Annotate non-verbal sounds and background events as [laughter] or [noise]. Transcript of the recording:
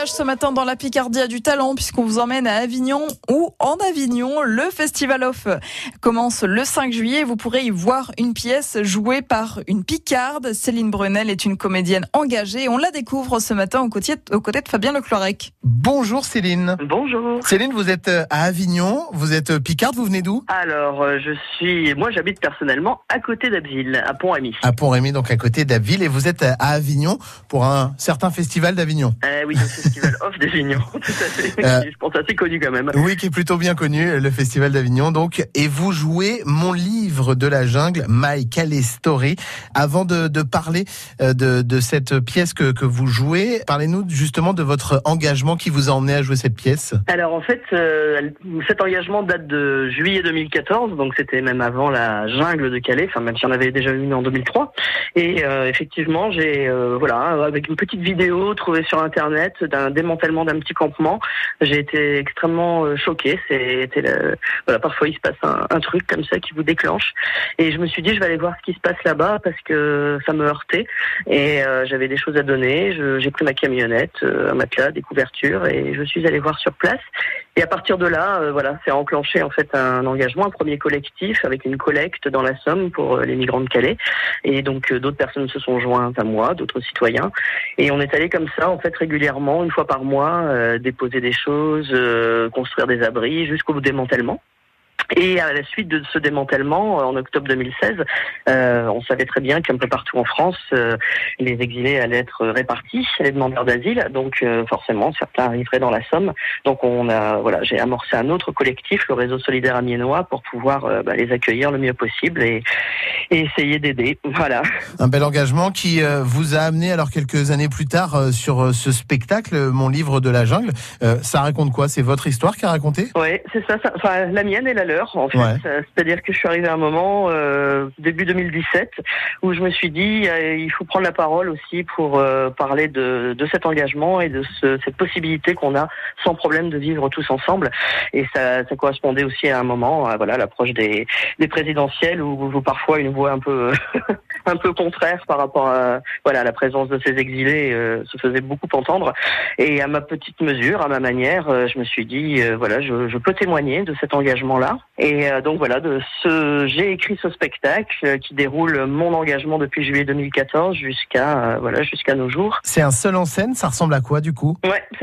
voyage ce matin dans la Picardie a du talent puisqu'on vous emmène à Avignon ou en Avignon. Le Festival Off commence le 5 juillet. Vous pourrez y voir une pièce jouée par une Picarde. Céline Brunel est une comédienne engagée. On la découvre ce matin aux côtés, aux côtés de Fabien Leclorec. Bonjour Céline. Bonjour. Céline, vous êtes euh, à Avignon, vous êtes euh, Picarde, vous venez d'où? Alors, euh, je suis, moi, j'habite personnellement à côté d'Abbeville, à Pont-Rémy. À Pont-Rémy, donc à côté d'Abbeville, et vous êtes à Avignon pour un certain festival d'Avignon. Euh, oui, festival off d'Avignon, [laughs] tout à fait. Euh, Je pense assez connu quand même. Oui, qui est plutôt bien connu, le festival d'Avignon, donc. Et vous jouez mon livre de la jungle, My Calais Story. Avant de, de parler euh, de, de cette pièce que, que vous jouez, parlez-nous justement de votre engagement qui vous a emmené à jouer cette pièce. Alors en fait, euh, cet engagement date de juillet 2014, donc c'était même avant la jungle de Calais, enfin même si on avait déjà eu une en 2003. Et euh, effectivement, j'ai voilà, avec une petite vidéo trouvée sur internet d'un démantèlement d'un petit campement, j'ai été extrêmement euh, choquée. Parfois il se passe un, truc comme ça qui vous déclenche. Et je me suis dit, je vais aller voir ce qui se passe là-bas parce que ça me heurtait et euh, j'avais des choses à donner. J'ai pris ma camionnette, euh, un matelas, des couvertures et je suis allée voir sur place. Et à partir de là, euh, voilà, c'est enclenché en fait un engagement, un premier collectif avec une collecte dans la Somme pour euh, les migrants de Calais. Et donc euh, d'autres personnes se sont jointes à moi, d'autres citoyens. Et on est allé comme ça, en fait, régulièrement, une fois par mois, déposer des choses, construire des abris jusqu'au démantèlement. Et à la suite de ce démantèlement, euh, en octobre 2016, euh, on savait très bien qu'un peu partout en France, euh, les exilés allaient être répartis, les demandeurs d'asile. Donc euh, forcément, certains arriveraient dans la Somme. Donc on a, voilà, j'ai amorcé un autre collectif, le réseau solidaire amiénois, pour pouvoir bah, les accueillir le mieux possible et, et essayer d'aider. [laughs] Voilà. Un bel engagement qui vous a amené alors quelques années plus tard sur ce spectacle, mon livre de la jungle. Ça raconte quoi? C'est votre histoire qui a raconté Ouais, c'est ça, ça- Enfin, la mienne et la leur, en fait. Ouais. Euh, C'est-à-dire que je suis arrivé à un moment, euh, début 2017, où je me suis dit, euh, il faut prendre la parole aussi pour euh, parler de, de cet engagement et de ce- cette possibilité qu'on a sans problème de vivre tous ensemble. Et ça, ça correspondait aussi à un moment, à, voilà, l'approche des, des présidentielles, où, où parfois une voix un peu [laughs] un peu contraire par rapport à voilà la présence de ces exilés euh, se faisait beaucoup entendre. Et à ma petite mesure, à ma manière, euh, je me suis dit, euh, voilà, je, je peux témoigner de cet engagement-là. Et donc voilà, de ce, j'ai écrit ce spectacle qui déroule mon engagement depuis juillet 2014 jusqu'à voilà jusqu'à nos jours. C'est un seul en scène, ça ressemble à quoi du coup? Ouais,